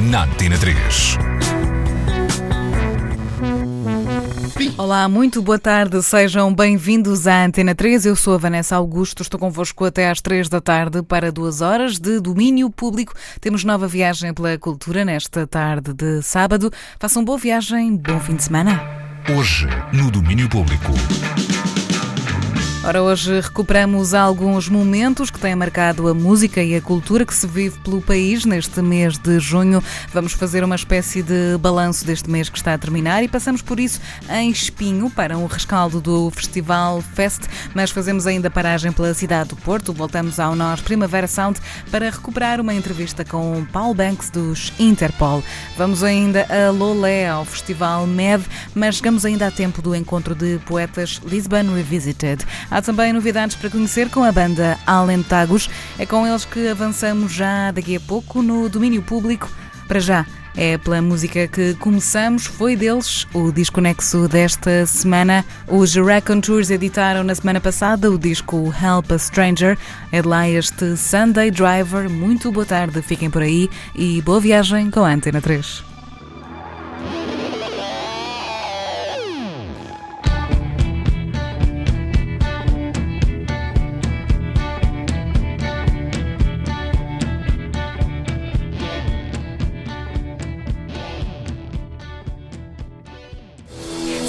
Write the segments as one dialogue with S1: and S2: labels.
S1: na Antena 3.
S2: Olá, muito boa tarde, sejam bem-vindos à Antena 3. Eu sou a Vanessa Augusto, estou convosco até às 3 da tarde para duas horas de domínio público. Temos nova viagem pela cultura nesta tarde de sábado. Façam boa viagem, bom fim de semana.
S1: Hoje, no Domínio Público.
S2: Ora, hoje recuperamos alguns momentos que têm marcado a música e a cultura que se vive pelo país neste mês de junho. Vamos fazer uma espécie de balanço deste mês que está a terminar e passamos por isso em Espinho para um rescaldo do Festival Fest, mas fazemos ainda paragem pela cidade do Porto. Voltamos ao Nós Primavera Sound para recuperar uma entrevista com Paul Banks dos Interpol. Vamos ainda a Lolé, ao Festival MED, mas chegamos ainda a tempo do encontro de poetas Lisbon Revisited. Há também novidades para conhecer com a banda Alentagos. É com eles que avançamos já daqui a pouco no domínio público. Para já, é pela música que começamos, foi deles o disco nexo desta semana. Os Raconteurs editaram na semana passada o disco Help a Stranger. É de lá este Sunday Driver. Muito boa tarde, fiquem por aí e boa viagem com a Antena 3.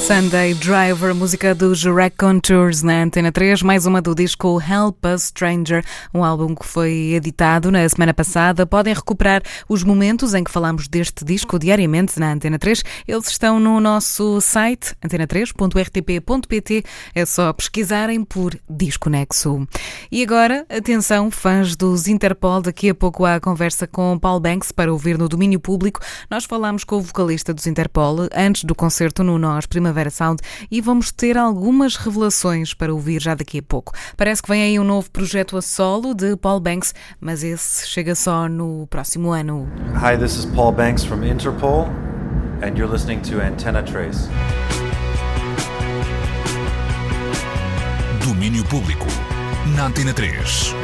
S2: Sunday Driver, música dos Raconteurs na Antena 3, mais uma do disco Help a Stranger, um álbum que foi editado na semana passada. Podem recuperar os momentos em que falamos deste disco diariamente na Antena 3. Eles estão no nosso site antena3.rtp.pt. É só pesquisarem por Disco Nexo. E agora, atenção, fãs dos Interpol, daqui a pouco há a conversa com Paul Banks para ouvir no domínio público. Nós falamos com o vocalista dos Interpol antes do concerto no Nós Primavera Primavera Sound e vamos ter algumas revelações para ouvir já daqui a pouco. Parece que vem aí um novo projeto a solo de Paul Banks, mas esse chega só no próximo ano.
S3: Hi, this is Paul Banks from Interpol and you're listening to Antenna Trace.
S1: Domínio Público na Antena 3.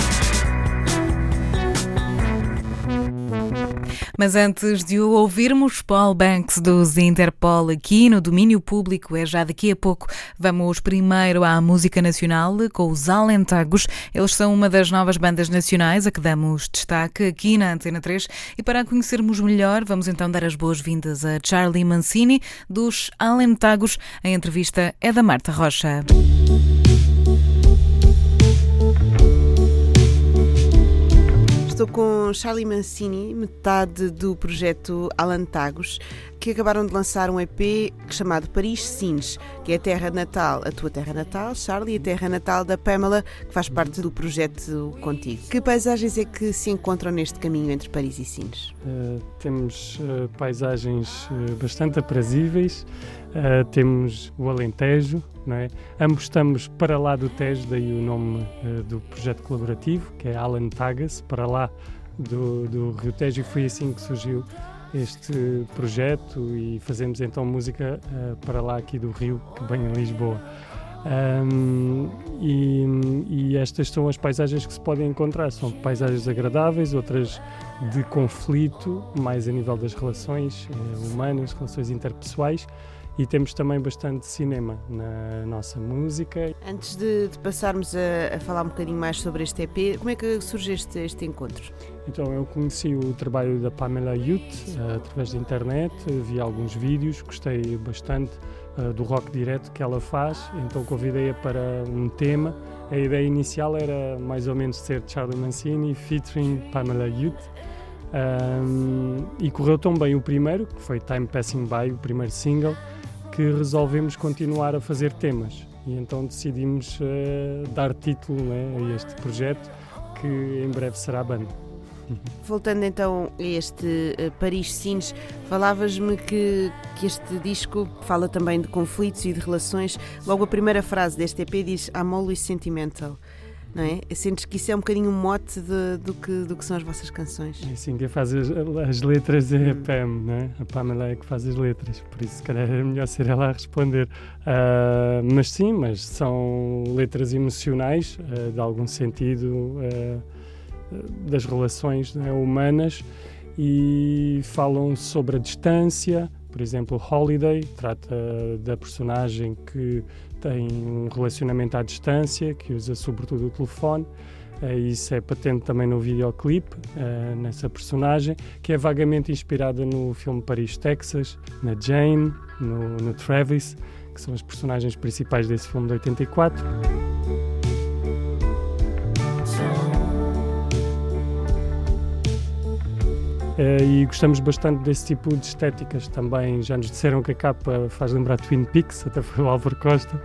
S2: Mas antes de o ouvirmos, Paul Banks dos Interpol aqui no domínio público, é já daqui a pouco. Vamos primeiro à música nacional com os Alentagos. Eles são uma das novas bandas nacionais a que damos destaque aqui na Antena 3. E para conhecermos melhor, vamos então dar as boas-vindas a Charlie Mancini dos Alentagos. A entrevista é da Marta Rocha.
S4: Estou com Charlie Mancini, metade do projeto Alantagos, que acabaram de lançar um EP chamado Paris Sines, que é a terra natal, a tua terra natal, Charlie, e a terra natal da Pamela, que faz parte do projeto contigo. Que paisagens é que se encontram neste caminho entre Paris e Sines?
S5: Uh, temos uh, paisagens uh, bastante aprazíveis, temos o Alentejo, não é? Ambos estamos para lá do Tejo, daí o nome uh, do projeto colaborativo, que é Alan Tagas, para lá do, do Rio Tejo, e foi assim que surgiu este projeto e fazemos então música uh, para lá aqui do Rio, que vem em Lisboa. Um, e, e, estas são as paisagens que se podem encontrar. São paisagens agradáveis, outras de conflito, mais a nível das relações uh, humanas, relações interpessoais e temos também bastante cinema na nossa música.
S4: Antes de, de passarmos a, a, falar um bocadinho mais sobre este EP, como é que surge este, este encontro?
S5: Então, eu conheci o trabalho da Pamela Youth uh, através da internet, vi alguns vídeos, gostei bastante uh, do rock direto que ela faz, então convidei-a para um tema. A ideia inicial era mais ou menos ser Charlie Mancini featuring Pamela Youth. Um, e correu tão bem o primeiro, que foi Time Passing By, o primeiro single, que resolvemos continuar a fazer temas e então decidimos uh, dar título né, a este projeto que em breve será a banda.
S4: Voltando então a este uh, Paris Sines, falavas-me que, que este disco fala também de conflitos e de relações. Logo a primeira frase deste EP diz I'm always sentimental não é? Sentes que isso é um bocadinho um mote de, do, que, do que são as vossas canções.
S5: É assim, quem faz as, as letras é a Pam, não é? A Pamela é que faz as letras, por isso se calhar é melhor ser ela a responder. Uh, mas sim, mas são letras emocionais, uh, de algum sentido, uh, das relações é, humanas e falam sobre a distância, por exemplo, Holiday trata da personagem que tem um relacionamento à distância, que usa sobretudo o telefone. Uh, isso é patente também no videoclipe, uh, nessa personagem, que é vagamente inspirada no filme Paris, Texas, na Jane, no, no Travis, que são as personagens principais desse filme de 84. E gostamos bastante desse tipo de estéticas também. Já nos disseram que a capa faz lembrar Twin Peaks, até foi o Álvaro Costa.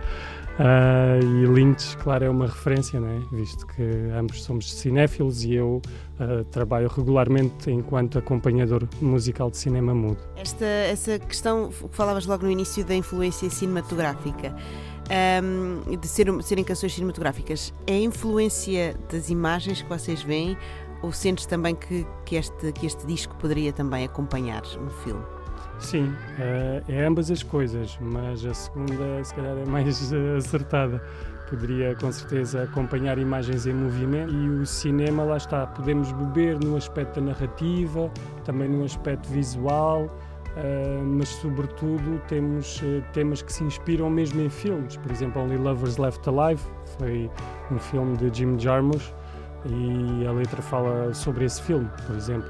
S5: Uh, e Lynch, claro, é uma referência, não é? visto que ambos somos cinéfilos e eu uh, trabalho regularmente enquanto acompanhador musical de cinema mudo.
S4: Esta, essa questão que falavas logo no início da influência cinematográfica. Um, de ser, serem canções cinematográficas, é a influência das imagens que vocês veem ou sentes também que, que, este, que este disco poderia também acompanhar um filme?
S5: Sim, é, é ambas as coisas, mas a segunda se calhar é mais acertada. Poderia com certeza acompanhar imagens em movimento e o cinema, lá está, podemos beber no aspecto da narrativa, também no aspecto visual, uh, mas sobretudo temos temas que se inspiram mesmo em filmes. Por exemplo, Only Lovers Left Alive foi um filme de Jim Jarmusch e a letra fala sobre esse filme, por exemplo,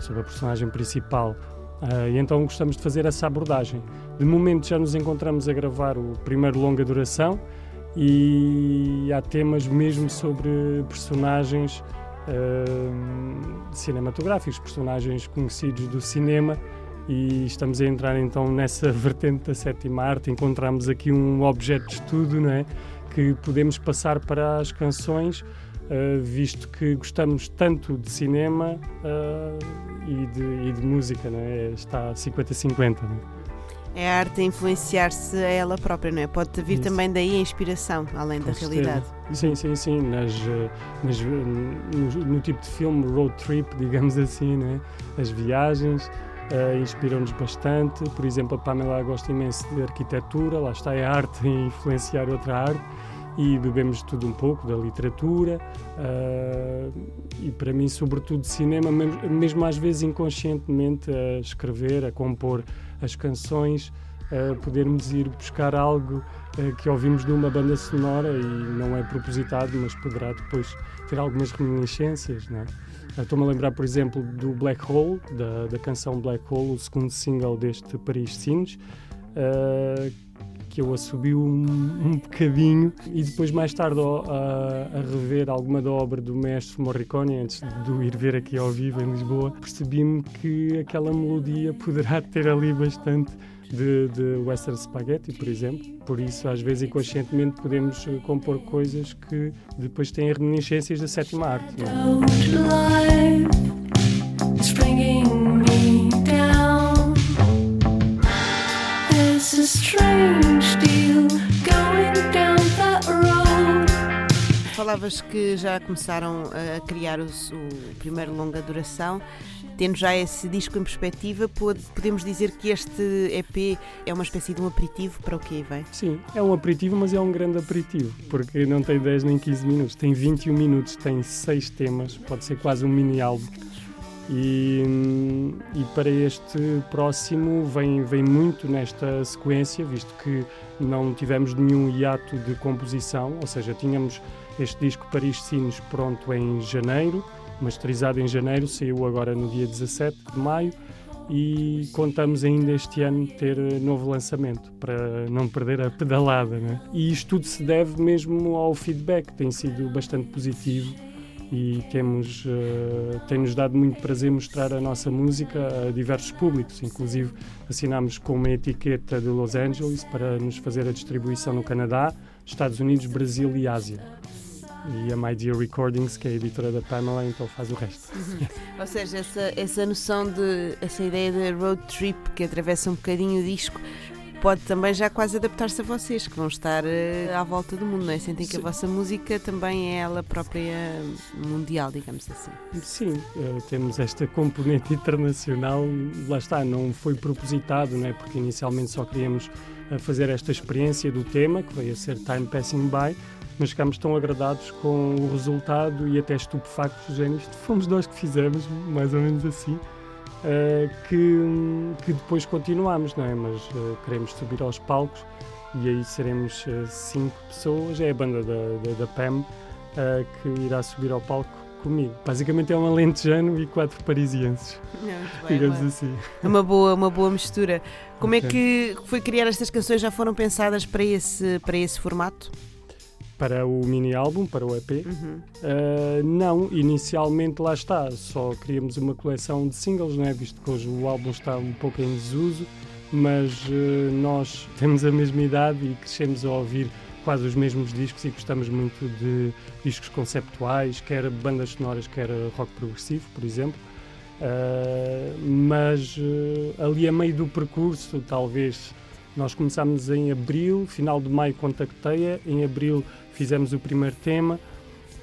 S5: sobre a personagem principal. Uh, e então gostamos de fazer essa abordagem. De momento já nos encontramos a gravar o primeiro longa duração e há temas mesmo sobre personagens uh, cinematográficos, personagens conhecidos do cinema e estamos a entrar então nessa vertente da sétima arte. Encontramos aqui um objeto de estudo, não é? Que podemos passar para as canções uh, visto que gostamos tanto de cinema uh, e, de, e, de, música, não é? está 50-50.
S4: É a arte a influenciar-se a ela própria, não é? Pode vir Isso. também daí a inspiração, além Com da certeza. realidade.
S5: Sim, sim, sim. Nas, eh, nas, no, no, tipo de filme road trip, digamos assim, é? as viagens. Uh, inspiram-nos bastante. Por exemplo, a Pamela gosta imenso de arquitetura, lá está é a arte a influenciar outra arte e bebemos tudo um pouco da literatura uh, e para mim sobretudo cinema mesmo, às vezes inconscientemente a escrever a compor as canções podermos ir buscar algo uh, que ouvimos de uma banda sonora e não é propositado mas poderá depois ter algumas reminiscências não é? Estou-me a lembrar, por exemplo, do Black Hole, da, da canção Black Hole, o segundo single deste Paris Sines, uh, que eu assobi um, um bocadinho e depois mais tarde a, a, rever alguma da obra do mestre Morricone, antes de ir ver aqui ao vivo em Lisboa, percebi-me que aquela melodia poderá ter ali bastante de, de, western spaghetti, por exemplo. Por isso, às vezes, inconscientemente, podemos eh, compor coisas que depois têm reminiscências da sétima arte. Não é?
S4: Falavas que já começaram a criar o, o primeiro longa duração. Tendo já esse disco em perspectiva, podemos dizer que este EP é uma espécie de um aperitivo para o que aí vem?
S5: Sim, é um aperitivo, mas é um grande aperitivo, porque não tem 10 nem 15 minutos, tem 21 minutos, tem 6 temas, pode ser quase um mini álbum. E, e, para este próximo vem, vem muito nesta sequência, visto que não tivemos nenhum hiato de composição, ou seja, tínhamos este disco Paris Sines pronto em janeiro, masterizado em janeiro, saiu agora no dia 17 de maio e contamos ainda este ano ter novo lançamento para não perder a pedalada. Né? E isto tudo se deve mesmo ao feedback, tem sido bastante positivo e temos uh, tem-nos dado muito prazer mostrar a nossa música a diversos públicos, inclusive assinámos com uma etiqueta de Los Angeles para nos fazer a distribuição no Canadá, Estados Unidos, Brasil e Ásia. E a My Dear Recordings, que é a editora da Pamela, então faz o resto.
S4: Ou seja, essa, essa noção de, essa ideia de road trip que atravessa um bocadinho o disco pode também já quase adaptar-se a vocês, que vão estar uh, à volta do mundo, não é? Sentem que a vossa música também é ela própria mundial, digamos assim.
S5: Sim, uh, temos esta componente internacional, lá está, não foi propositado, não é? Porque inicialmente só queríamos uh, fazer esta experiência do tema, que veio a ser Time Passing By, mas ficámos tão agradados com o resultado e até estupefactos, género, isto fomos nós que fizemos, mais ou menos assim uh, que, que depois continuamos, não é? Mas uh, queremos subir aos palcos e aí seremos uh, cinco pessoas. É a banda da, da, da PEM que irá subir ao palco comigo. Basicamente é um alentejano e quatro parisienses.
S4: Não, digamos uma, assim. É uma boa, uma boa mistura. Como okay. é que foi criar estas canções? Já foram pensadas para esse, para esse formato?
S5: Para o mini álbum, para o EP. Uhum. Uh, não, inicialmente lá está, só queríamos uma coleção de singles, não é? visto que hoje o álbum está um pouco em desuso, mas uh, nós temos a mesma idade e crescemos a ouvir quase os mesmos discos e gostamos muito de discos conceptuais, quer bandas sonoras, quer rock progressivo, por exemplo. Uh, mas ali a meio do percurso, talvez nós começámos em abril, final de maio contactei-a, em abril fizemos o primeiro tema,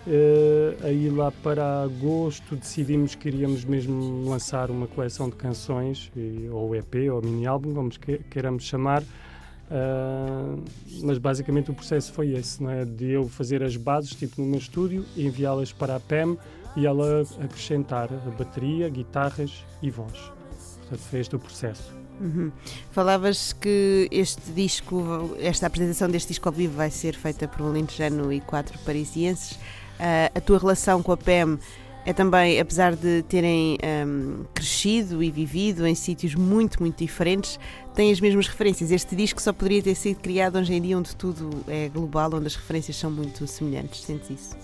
S5: uh, aí lá para agosto decidimos que iríamos mesmo lançar uma coleção de canções, ou EP, ou mini álbum, como queiramos chamar, uh, mas basicamente o processo foi esse, não é? de eu fazer as bases, tipo no meu estúdio, enviá-las para a PEM e ela acrescentar a bateria, guitarras e voz. Portanto, foi este o processo.
S4: Uhum. Falavas que este disco, esta apresentação deste disco ao vivo vai ser feita por um alentejano e quatro parisienses. Uh, a tua relação com a PEM é também, apesar de terem um, crescido e vivido em sítios muito, muito diferentes, tem as mesmas referências. Este disco só poderia ter sido criado hoje em dia onde tudo é global, onde as referências são muito semelhantes. Sentes isso?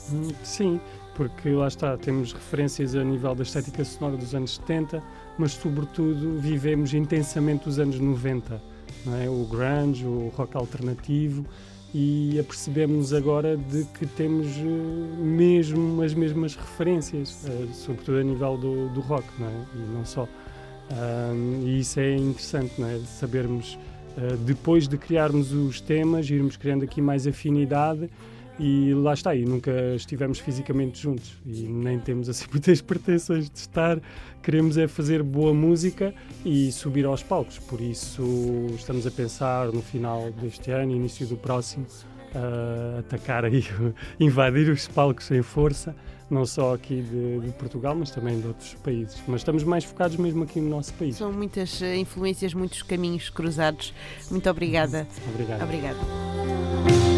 S5: Sim, porque lá está, temos referências a nível da estética sonora dos anos 70, mas sobretudo vivemos intensamente os anos 90, não é? o grunge, o rock alternativo, e apercebemos agora de que temos uh, mesmo as mesmas referências, uh, sobretudo a nível do, do rock, não é? e não só. Um, e isso é interessante, não é? sabermos, uh, depois de criarmos os temas, irmos criando aqui mais afinidade e lá está, e nunca estivemos fisicamente juntos e nem temos assim muitas pretensões de estar. Queremos é fazer boa música e subir aos palcos. Por isso estamos a pensar no final deste ano, início do próximo, uh, atacar aí, invadir os palcos em força, não só aqui de, de, Portugal, mas também de outros países. Mas estamos mais focados mesmo aqui no nosso país.
S4: São muitas eh, influências, muitos caminhos cruzados. Muito obrigada.
S5: Obrigado.
S4: Obrigada.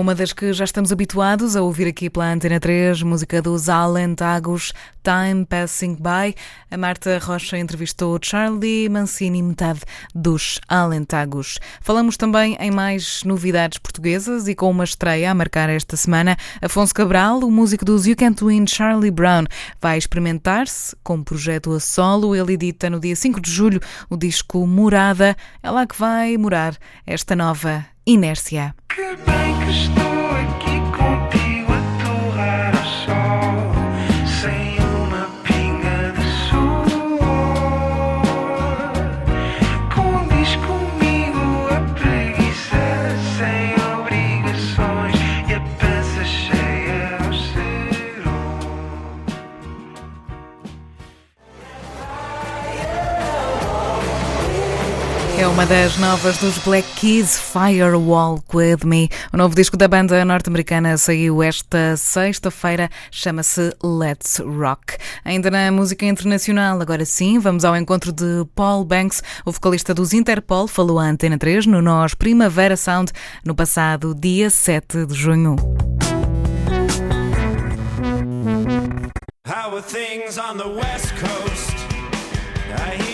S2: Uma das que já estamos habituados a ouvir aqui pela Antena 3, música dos Alentagos, Time Passing By. A Marta Rocha entrevistou Charlie Mancini, metade dos Alentagos. Falamos também em mais novidades portuguesas e com uma estreia a marcar esta semana. Afonso Cabral, o músico dos You Can't Win, Charlie Brown, vai experimentar-se com um projeto a solo. Ele edita no dia 5 de julho o disco Morada. É lá que vai morar esta nova inércia.
S6: Que uma
S2: das novas dos Black Keys, Firewall With Me. O novo disco da banda norte-americana saiu esta sexta-feira, chama-se Let's Rock. Ainda na música internacional, agora sim, vamos ao encontro de Paul Banks, o vocalista dos Interpol, falou à Antena 3 no Nós Primavera Sound no passado dia 7 de junho.
S7: How are things on the West Coast? I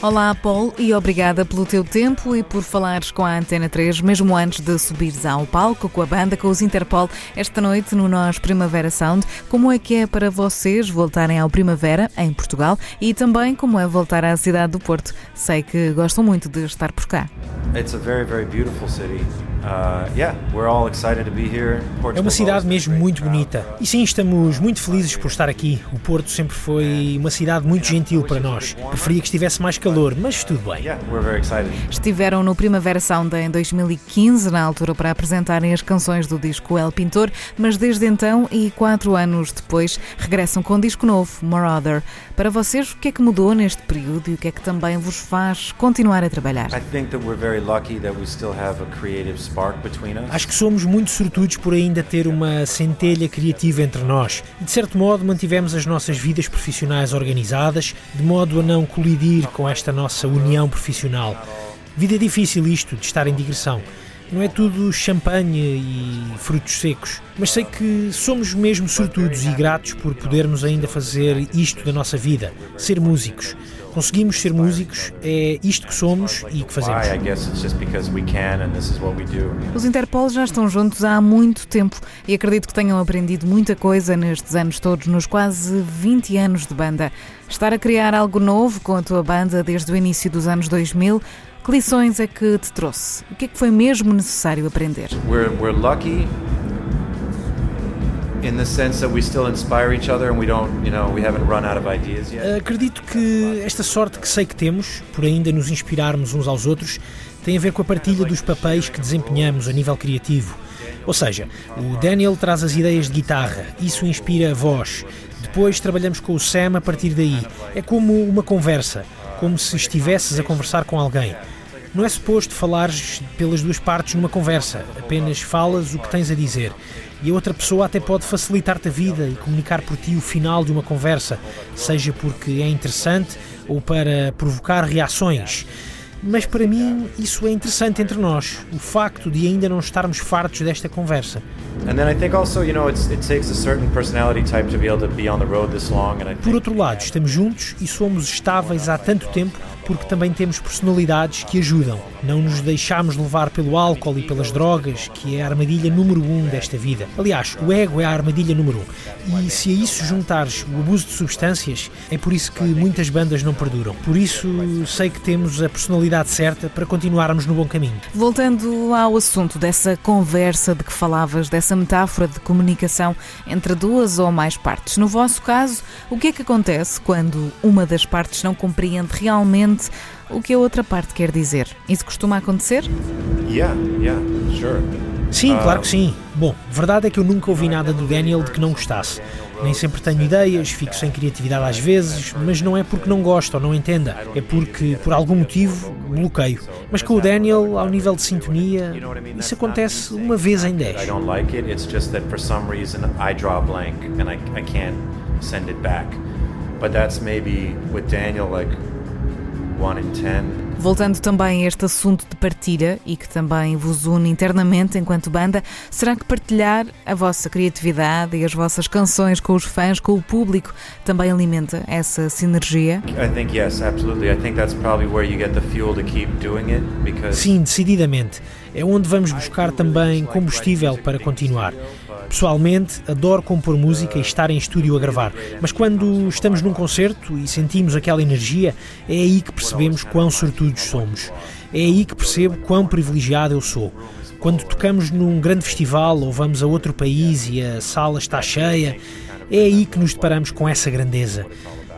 S2: Olá, Paul, e obrigada pelo teu tempo e por falares com a Antena 3, mesmo antes de subires ao palco com a banda, com os Interpol, esta noite no Nós Primavera Sound. Como é que é para vocês voltarem ao Primavera, em Portugal, e também como é voltar à cidade do Porto? Sei que gostam muito de estar por cá.
S3: It's a very, very beautiful city. Uh, yeah, we're all excited to be here. Portugal's
S8: É uma cidade mesmo muito bonita. E sim, estamos muito felizes por estar aqui. O Porto sempre foi uma cidade muito gentil para nós. Preferia que estivesse mais calor, mas tudo bem.
S2: Estiveram no Primavera Sound em 2015, na altura para apresentarem as canções do disco El Pintor, mas desde então e quatro anos depois regressam com um disco novo, Marauder. Para vocês, o que é que mudou neste período e o que é que também vos faz continuar a trabalhar?
S3: I think that we're very lucky that we still have a creative spark between us.
S8: Acho que somos muito sortudos por ainda ter uma centelha criativa entre nós. De certo modo mantivemos as nossas vidas profissionais organizadas, de modo a não colidir com esta nossa união profissional. Vida difícil isto, de estar em digressão. Não é tudo champanhe e frutos secos, mas sei que somos mesmo sortudos e gratos por podermos ainda fazer isto da nossa vida, ser músicos. Conseguimos ser músicos, é isto que somos e que fazemos.
S2: Os Interpol já estão juntos há muito tempo e acredito que tenham aprendido muita coisa nestes anos todos, nos quase 20 anos de banda. Estar a criar algo novo com a tua banda desde o início dos anos 2000, que lições é que te trouxe? O que é que foi mesmo necessário aprender?
S3: We're, we're lucky in the sense that we still inspire each other and we don't, you know, we haven't run out of ideas yet.
S8: Acredito que esta sorte que sei que temos, por ainda nos inspirarmos uns aos outros, tem a ver com a partilha dos papéis que desempenhamos a nível criativo. Ou seja, o Daniel traz as ideias de guitarra, isso inspira a voz. Depois trabalhamos com o Sam a partir daí. É como uma conversa, como se estivesses a conversar com alguém. Não é suposto falares pelas duas partes numa conversa, apenas falas o que tens a dizer. E a outra pessoa até pode facilitar-te a vida e comunicar por ti o final de uma conversa, seja porque é interessante ou para provocar reações. Mas para mim isso é interessante entre nós, o facto de ainda não estarmos fartos desta conversa. Por outro lado, estamos juntos e somos estáveis há tanto tempo porque também temos personalidades que ajudam. Não nos deixamos levar pelo álcool e pelas drogas, que é a armadilha número um desta vida. Aliás, o ego é a armadilha número um. E se a isso juntares o abuso de substâncias, é por isso que muitas bandas não perduram. Por isso, sei que temos a personalidade certa para continuarmos no bom caminho.
S2: Voltando ao assunto dessa conversa de que falavas, dessa metáfora de comunicação entre duas ou mais partes. No vosso caso, o que é que acontece quando uma das partes não compreende realmente o que a outra parte quer dizer? Isso costuma acontecer?
S3: yeah, yeah, sure.
S8: Sim, claro que sim. Bom, verdade é que eu nunca ouvi nada do Daniel de que não gostasse. Nem sempre tenho ideias, fico sem criatividade às vezes, mas não é porque não gosto ou não entenda, é porque, por algum motivo, bloqueio. Mas com o Daniel, ao nível de sintonia, isso acontece uma vez em
S3: I
S8: dez.
S3: don't like it. It's just that for some reason I draw a blank and I, I can't send it back. But that's maybe with Daniel like.
S2: Voltando também a este assunto de partilha e que também vos une internamente enquanto banda, será que partilhar a vossa criatividade e as vossas canções com os fãs, com o público, também alimenta essa sinergia?
S3: I think yes, absolutely. I think that's probably where you get the fuel to keep doing it because
S8: Sim, decididamente. É onde vamos buscar também combustível para continuar. Pessoalmente, adoro compor música e estar em estúdio a gravar, mas quando estamos num concerto e sentimos aquela energia, é aí que percebemos quão sortudos somos. É aí que percebo quão privilegiado eu sou. Quando tocamos num grande festival ou vamos a outro país e a sala está cheia, é aí que nos deparamos com essa grandeza.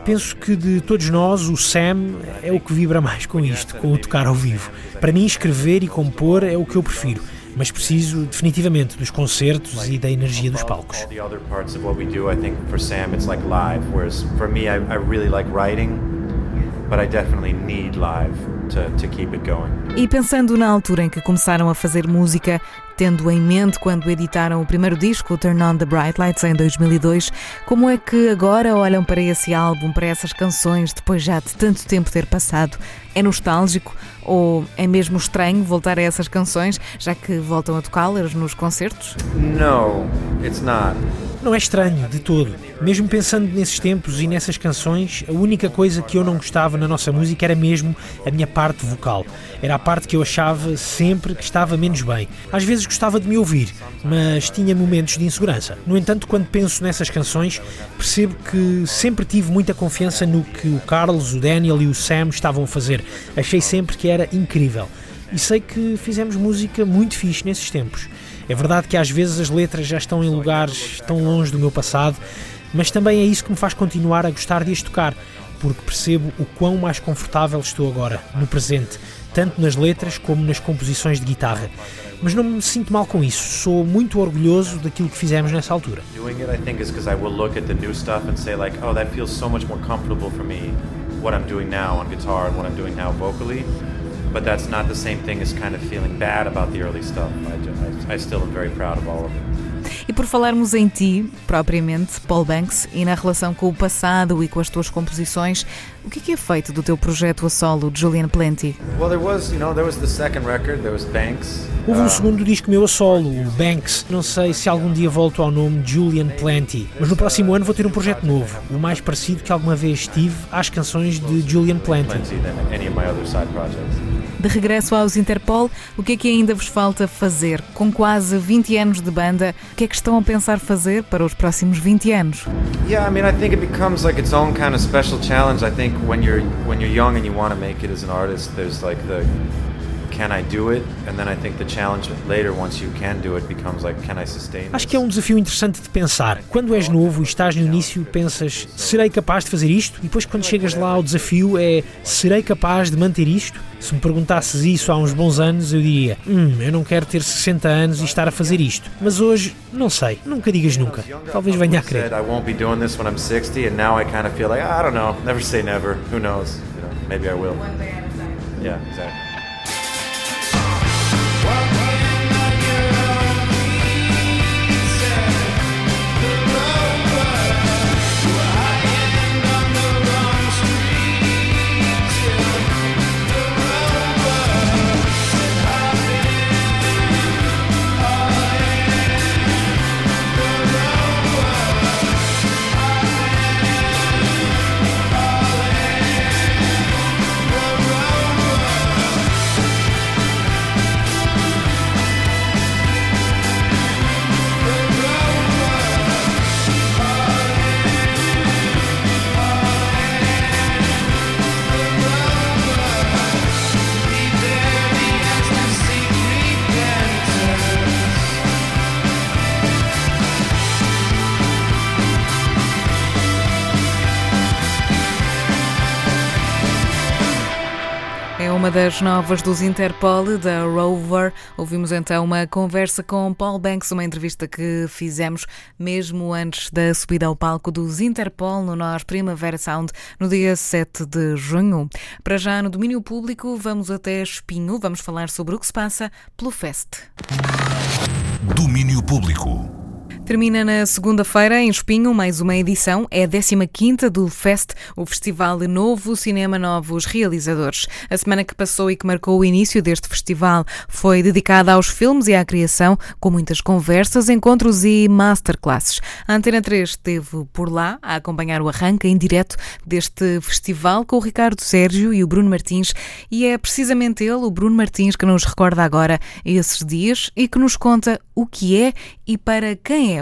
S8: Penso que de todos nós, o Sam é o que vibra mais com isto, com o tocar ao vivo. Para mim, escrever e compor é o que eu prefiro, mas preciso definitivamente dos concertos e da energia dos palcos.
S3: all the other parts of what we do, I think for Sam it's like live. Whereas for me, I, I really like writing but I definitely need live to, to keep it going.
S2: E pensando na altura em que começaram a fazer música, tendo em mente quando editaram o primeiro disco, Turn On the Bright Lights, em 2002, como é que agora olham para esse álbum, para essas canções, depois já de tanto tempo ter passado? É nostálgico ou é mesmo estranho voltar a essas canções, já que voltam a tocá-las nos concertos?
S3: No, it's not.
S8: Não é estranho, de todo. Mesmo pensando nesses tempos e nessas canções, a única coisa que eu não gostava na nossa música era mesmo a minha parte vocal. Era a parte que eu achava sempre que estava menos bem. Às vezes gostava de me ouvir, mas tinha momentos de insegurança. No entanto, quando penso nessas canções, percebo que sempre tive muita confiança no que o Carlos, o Daniel e o Sam estavam a fazer. Achei sempre que era incrível. E sei que fizemos música muito fixe nesses tempos. É verdade que às vezes as letras já estão em lugares tão longe do meu passado, mas também é isso que me faz continuar a gostar de as tocar, porque percebo o quão mais confortável estou agora, no presente, tanto nas letras como nas composições de guitarra. Mas não me sinto mal com isso, sou muito orgulhoso daquilo que fizemos nessa altura.
S3: Oh, what I'm doing now on guitar and what I'm doing now vocally. But that's not the same thing as kind of feeling bad about the early stuff. I, ju- I, I still am very proud of all of it.
S2: E por falarmos em ti, propriamente, Paul Banks, e na relação com o passado e com as tuas composições, o que é que é feito do teu projeto a solo, Julian Plenty?
S3: Well, there was, you know, there was the second record, there was Banks.
S8: Houve um
S3: Uh,
S8: segundo disco meu a solo, o Banks. Não sei se algum dia volto ao nome Julian Plenty, mas no próximo ano vou ter um projeto novo, o mais parecido que alguma vez tive às canções de Julian Plenty.
S2: De regresso aos Interpol, o que é que ainda vos falta fazer? Com quase 20 anos de banda, o que é que estão a pensar fazer para os próximos 20 anos?
S3: Yeah, I mean, I think it becomes like its own kind of special challenge. I think when you're when you're young and you want to make it as an artist, there's like the can I do it? And then I think the challenge later, once you can do it, becomes like can I sustain
S8: Acho que é um desafio interessante de pensar. Quando és novo e estás no início, pensas, serei capaz de fazer isto? E depois, quando chegas lá, o desafio é, serei capaz de manter isto? Se me perguntasses isso há uns bons anos, eu diria, hum, eu não quero ter 60 anos e estar a fazer isto. Mas hoje, não sei, nunca digas nunca. Talvez venha a crer.
S3: I won't be doing this when I'm 60, and now I kind of feel like I don't know. Never say never. Who knows? You know, maybe I will. Yeah, exactly.
S2: Das novas dos Interpol, da Rover. Ouvimos então uma conversa com Paul Banks, uma entrevista que fizemos mesmo antes da subida ao palco dos Interpol no Nós Primavera Sound, no dia 7 de junho. Para já, no domínio público, vamos até Espinho, vamos falar sobre o que se passa pelo Fest.
S1: Domínio Público.
S2: Termina na segunda-feira, em Espinho, mais uma edição. É a 15 do Fest, o Festival Novo Cinema Novos Realizadores. A semana que passou e que marcou o início deste festival foi dedicada aos filmes e à criação, com muitas conversas, encontros e masterclasses. A Antena 3 esteve por lá a acompanhar o arranque em direto deste festival com o Ricardo Sérgio e o Bruno Martins. E é precisamente ele, o Bruno Martins, que nos recorda agora esses dias e que nos conta o que é e para quem é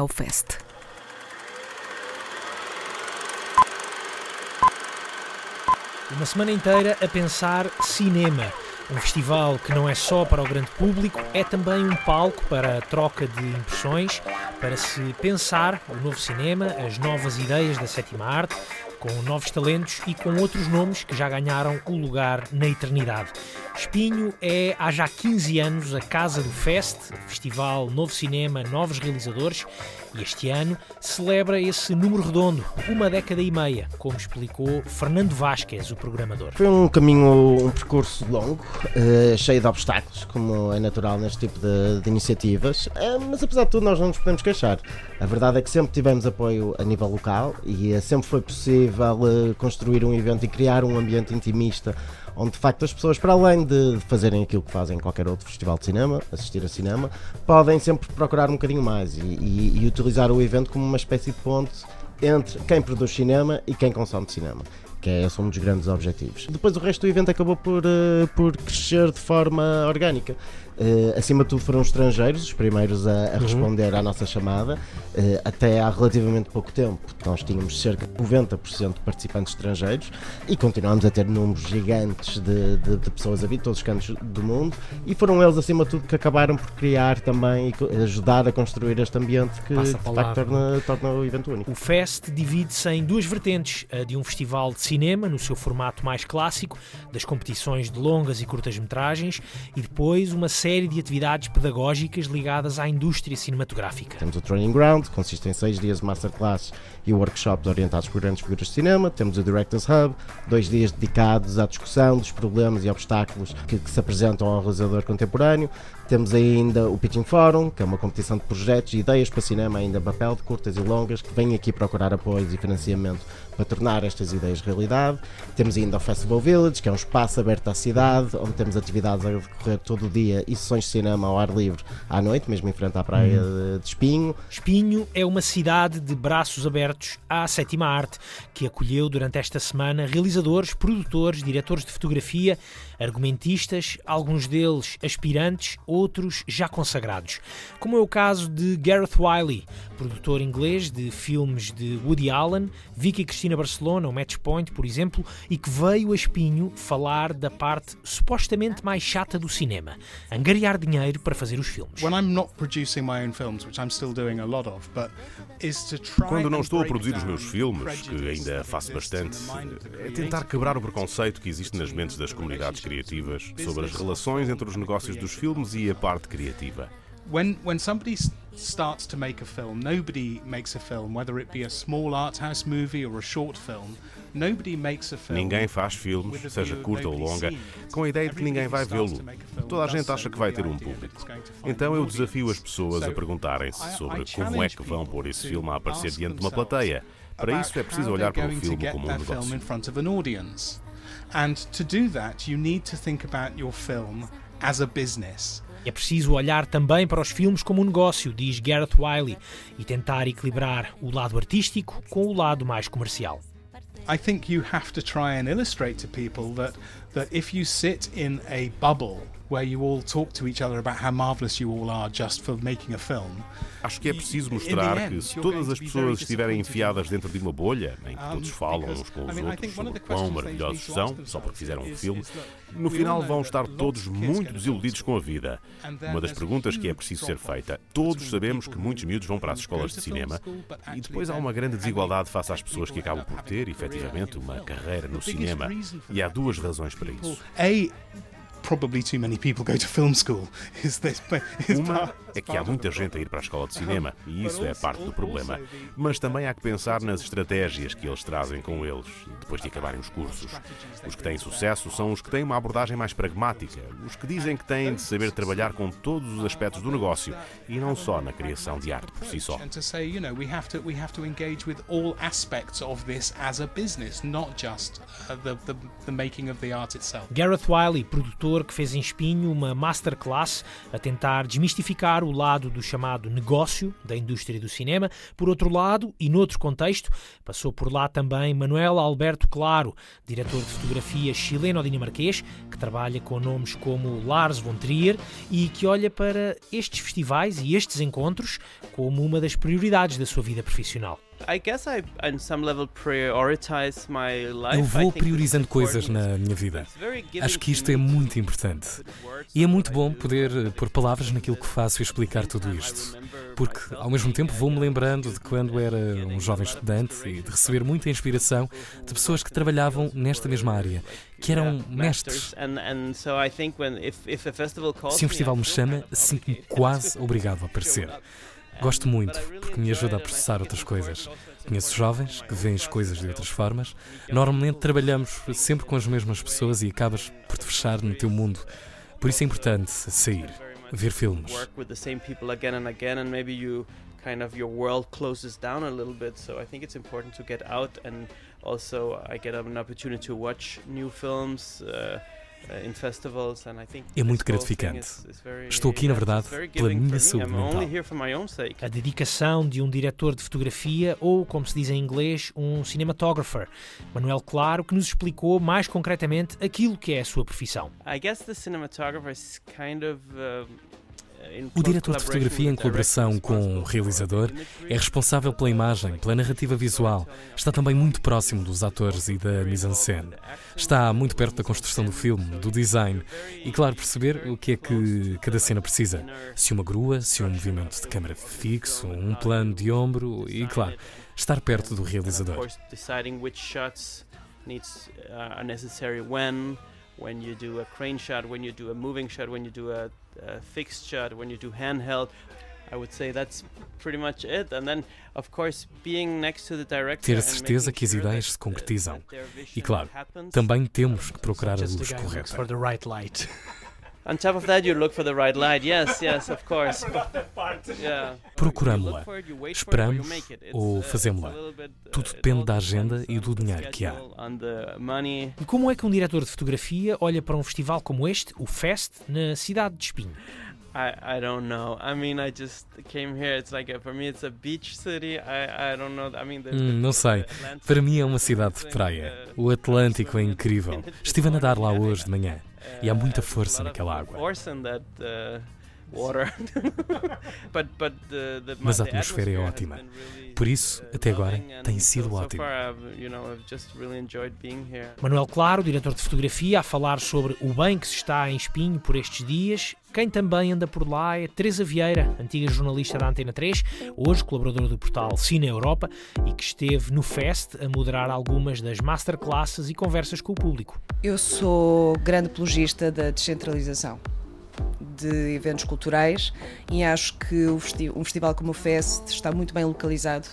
S8: Uma semana inteira a pensar cinema. Um festival que não é só para o grande público, é também um palco para a troca de impressões, para se pensar o novo cinema, as novas ideias da sétima arte, com novos talentos e com outros nomes que já ganharam o lugar na eternidade. Espinho é há já 15 anos a casa do Fest, festival Novo Cinema, Novos Realizadores, e este ano celebra esse número redondo, uma década e meia, como explicou Fernando Vasquez, o programador.
S9: Foi um caminho, um percurso longo, eh, cheio de obstáculos, como é natural neste tipo de, de iniciativas, Eh, mas apesar de tudo nós não nos podemos queixar. A verdade é que sempre tivemos apoio a nível local e eh, sempre foi possível construir um evento e criar um ambiente intimista onde de facto as pessoas, para além de fazerem aquilo que fazem em qualquer outro festival de cinema, assistir a cinema, podem sempre procurar um bocadinho mais e, e- e utilizar o evento como uma espécie de ponte entre quem produz cinema e quem consome cinema. Que é esse um dos grandes objetivos. Depois o resto do evento acabou por, eh, por crescer de forma orgânica. Eh, acima de tudo foram os estrangeiros, os primeiros a, a responder à nossa chamada. Eh, até há relativamente pouco tempo nós tínhamos cerca de 90% de participantes estrangeiros e continuamos a ter números gigantes de, de- de pessoas a vir de todos os cantos do mundo e foram eles acima de tudo que acabaram por criar também e ajudar a construir este ambiente que de facto torna, torna o evento único.
S8: O Fest divide-se em duas vertentes: a de um festival de cinema, no seu formato mais clássico, das competições de longas e curtas-metragens, e depois uma série de atividades pedagógicas ligadas à indústria cinematográfica.
S9: Temos o Training Ground, que consiste em seis dias de masterclass e workshops orientados por grandes figuras de cinema. Temos o Directors Hub, dois dias dedicados à discussão dos problemas e obstáculos que, que se apresentam ao realizador contemporâneo. Temos ainda o Pitching Forum, que é uma competição de projetos e ideias para cinema, ainda papel de curtas e longas, que vem aqui procurar apoios e financiamento para tornar estas ideias realidade. Temos ainda o Festival Village, que é um espaço aberto à cidade, onde temos atividades a decorrer todo o dia e sessões de cinema ao ar livre à noite, mesmo em frente à praia de- de Espinho.
S8: Espinho é uma cidade de braços abertos à sétima arte, que acolheu durante esta semana realizadores, produtores, diretores de fotografia, argumentistas, alguns deles aspirantes, outros já consagrados. Como é o caso de Gareth Wiley, produtor inglês de filmes de Woody Allen, Vicky Cristina Barcelona, o Match Point, por exemplo, e que veio a Espinho falar da parte supostamente mais chata do cinema, angariar dinheiro para fazer os filmes.
S10: Quando não estou a produzir os meus filmes, que ainda faço bastante, é tentar quebrar o preconceito que existe nas mentes das comunidades criativas sobre as relações entre os negócios dos filmes e a parte criativa.
S11: when when somebody starts to make a film, nobody makes a film, whether it be a small art house movie or a short film. Nobody makes a film.
S10: Ninguém faz filmes, seja curta ou longa, com a ideia de que ninguém vai vê-lo. Toda a gente acha que vai ter um público. Então eu desafio as pessoas a perguntarem-se sobre como é que vão pôr esse filme a aparecer diante de uma plateia. Para isso é preciso olhar para o filme como um negócio.
S11: And to do that, you need to think about your film as a business.
S8: É preciso olhar também para os filmes como um negócio, diz Gareth Wiley, e tentar equilibrar o lado artístico com o lado mais comercial.
S11: I think you have to try and illustrate to people that that if you sit in a bubble where you all talk to each other about how marvelous you all are just for making a film,
S10: Acho que é preciso mostrar que se todas as pessoas estiverem enfiadas dentro de uma bolha, em que todos falam uns com os outros sobre quão maravilhosos são, só porque fizeram um filme, no final vão estar todos muito desiludidos com a vida. Uma das perguntas que é preciso ser feita. Todos sabemos que muitos miúdos vão para as escolas de cinema e depois há uma grande desigualdade face às pessoas que acabam por ter, efetivamente, uma carreira no cinema. E há duas razões para isso.
S11: Probably too many people go to film school. Is this, is part-
S10: é que há muita gente a ir para a escola de cinema e isso é parte do problema. Mas também há que pensar nas estratégias que eles trazem com eles depois de acabarem os cursos. Os que têm sucesso são os que têm uma abordagem mais pragmática, os que dizem que têm de saber trabalhar com todos os aspectos do negócio e não só na criação de arte por si só.
S11: and to say, you know, we have to we have to engage with all aspects of this as a business, not just the, the the making of the art itself.
S8: Gareth Wiley, produtor que fez em Espinho uma masterclass a tentar desmistificar o lado do chamado negócio da indústria do cinema. Por outro lado, e noutro contexto, passou por lá também Manuel Alberto Claro, diretor de fotografia chileno-dinamarquês, que trabalha com nomes como Lars von Trier e que olha para estes festivais e estes encontros como uma das prioridades da sua vida profissional.
S12: I guess I, on some level, prioritize my life.
S13: Eu vou priorizando coisas na minha vida. Acho que
S12: to
S13: isto é muito
S12: to
S13: importante. E é muito bom poder eh, pôr palavras naquilo que faço e explicar tudo isto. Porque, ao mesmo tempo, vou-me lembrando de quando era um jovem estudante e de receber muita inspiração de pessoas que trabalhavam nesta mesma área, que eram mestres. Se um festival
S12: I
S13: me chama, sinto-me quase obrigado a aparecer. Gosto muito, porque me ajuda a processar outras coisas. Conheço jovens que veem as coisas de outras formas. Normalmente trabalhamos sempre com as mesmas pessoas e acabas por te fechar no teu mundo. Por isso é importante sair, ver filmes.
S12: kind of your world closes down a little bit so i think it's important to get out and also i get an opportunity to watch new films uh, in festivals and i think
S13: É muito gratificante. Estou aqui, na verdade,
S12: very
S13: pela
S12: giving
S13: minha saúde
S12: I'm only
S13: mental.
S12: here for my own sake
S8: A dedicação de um diretor de fotografia ou, como se diz em inglês, um cinematographer. Manuel Claro, que nos explicou mais concretamente aquilo que é a sua profissão.
S12: i guess the cinematographer is kind of uh,
S13: O diretor de fotografia, em colaboração com o realizador, é responsável pela imagem, pela narrativa visual. Está também muito próximo dos atores e da mise-en-scène. Está muito perto da construção do filme, do design e, claro, perceber o que é que cada cena precisa. Se uma grua, se um movimento de câmara fixo, um plano de ombro e, claro, estar perto do realizador.
S12: uh, when you do a crane shot, when you do a moving shot, when you do a, a fixed shot, when you do handheld. I would say that's pretty much it. And then, of course, being next to the director
S13: Ter a certeza que as ideias se
S12: uh,
S13: concretizam. E, claro, também temos que procurar a luz
S11: the guy who looks
S13: correta.
S11: For the right light.
S12: On top of that, you look for the right light. Yes, yes, of course. yeah.
S13: Procuramo-la.
S12: You look for it, you wait for it, or you
S13: Esperamos ou
S12: uh,
S13: fazemos-la.
S12: uh,
S13: Tudo
S12: it
S13: depende da agenda e do dinheiro que há.
S8: E como é que um diretor de fotografia olha para um festival como este, o Fest, na cidade de Espinho?
S12: I, I don't know. I mean, I just came here. It's like a, for me, it's a beach city. I, I don't know. I mean, the,
S13: Hum, não sei. Para mim é uma cidade de praia. O Atlântico é incrível. Estive a nadar lá hoje de manhã e há muita força naquela água.
S12: uh,
S13: Mas a atmosfera é ótima. Por isso, até agora, tem sido ótimo.
S8: Manuel Claro, diretor de fotografia, a falar sobre o bem que se está em Espinho por estes dias. Quem também anda por lá é Teresa Vieira, antiga jornalista da Antena 3, hoje colaboradora do portal Cine Europa e que esteve no Fest a moderar algumas das masterclasses e conversas com o público.
S14: Eu sou grande apologista da descentralização de eventos culturais e acho que um festival como o Fest está muito bem localizado,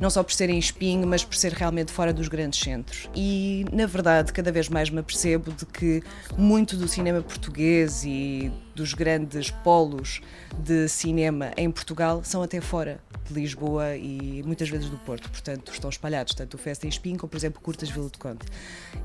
S14: não só por ser em Espinho, mas por ser realmente fora dos grandes centros. E, na verdade, cada vez mais me apercebo de que muito do cinema português e dos grandes polos de cinema em Portugal são até fora de Lisboa e muitas vezes do Porto, portanto estão espalhados, tanto o Festa em Espinho como, por exemplo, Curtas Vila de Conde.